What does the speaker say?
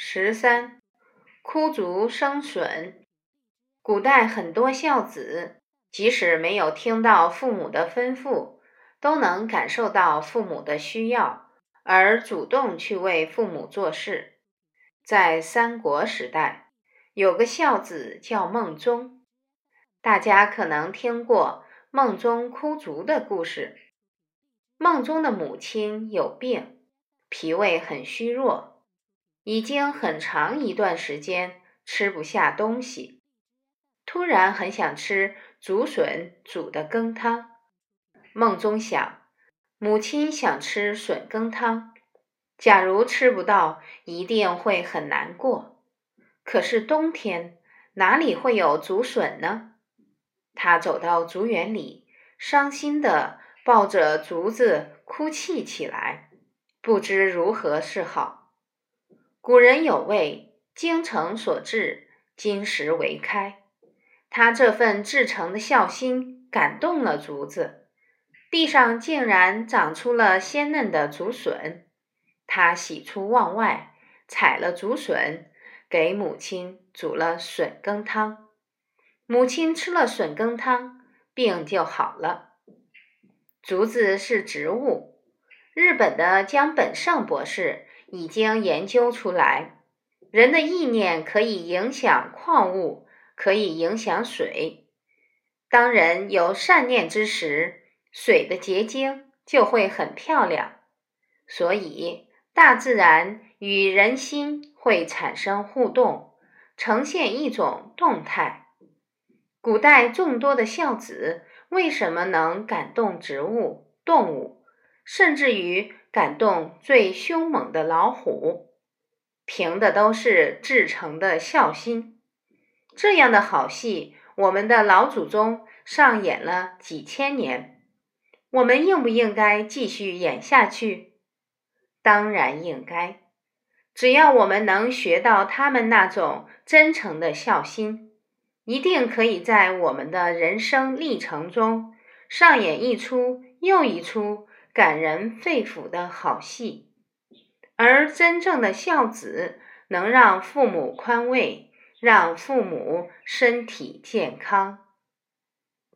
十三，枯竹生笋。古代很多孝子，即使没有听到父母的吩咐，都能感受到父母的需要，而主动去为父母做事。在三国时代，有个孝子叫孟宗，大家可能听过孟宗枯竹的故事。孟宗的母亲有病，脾胃很虚弱，已经很长一段时间吃不下东西，突然很想吃竹笋煮的羹汤。梦中想，母亲想吃笋羹汤。假如吃不到，一定会很难过。可是冬天哪里会有竹笋呢？他走到竹园里，伤心的抱着竹子哭泣起来，不知如何是好。古人有谓：“精诚所至，金石为开。”他这份至诚的孝心感动了竹子，地上竟然长出了鲜嫩的竹笋。他喜出望外，采了竹笋，给母亲煮了笋羹汤。母亲吃了笋羹汤，病就好了。竹子是植物，日本的江本胜博士已经研究出来，人的意念可以影响矿物，可以影响水。当人有善念之时，水的结晶就会很漂亮。所以。大自然与人心会产生互动，呈现一种动态。古代众多的孝子为什么能感动植物、动物，甚至于感动最凶猛的老虎？凭的都是至诚的孝心。这样的好戏，我们的老祖宗上演了几千年，我们应不应该继续演下去？当然应该，只要我们能学到他们那种真诚的孝心，一定可以在我们的人生历程中上演一出又一出感人肺腑的好戏。而真正的孝子，能让父母宽慰，让父母身体健康。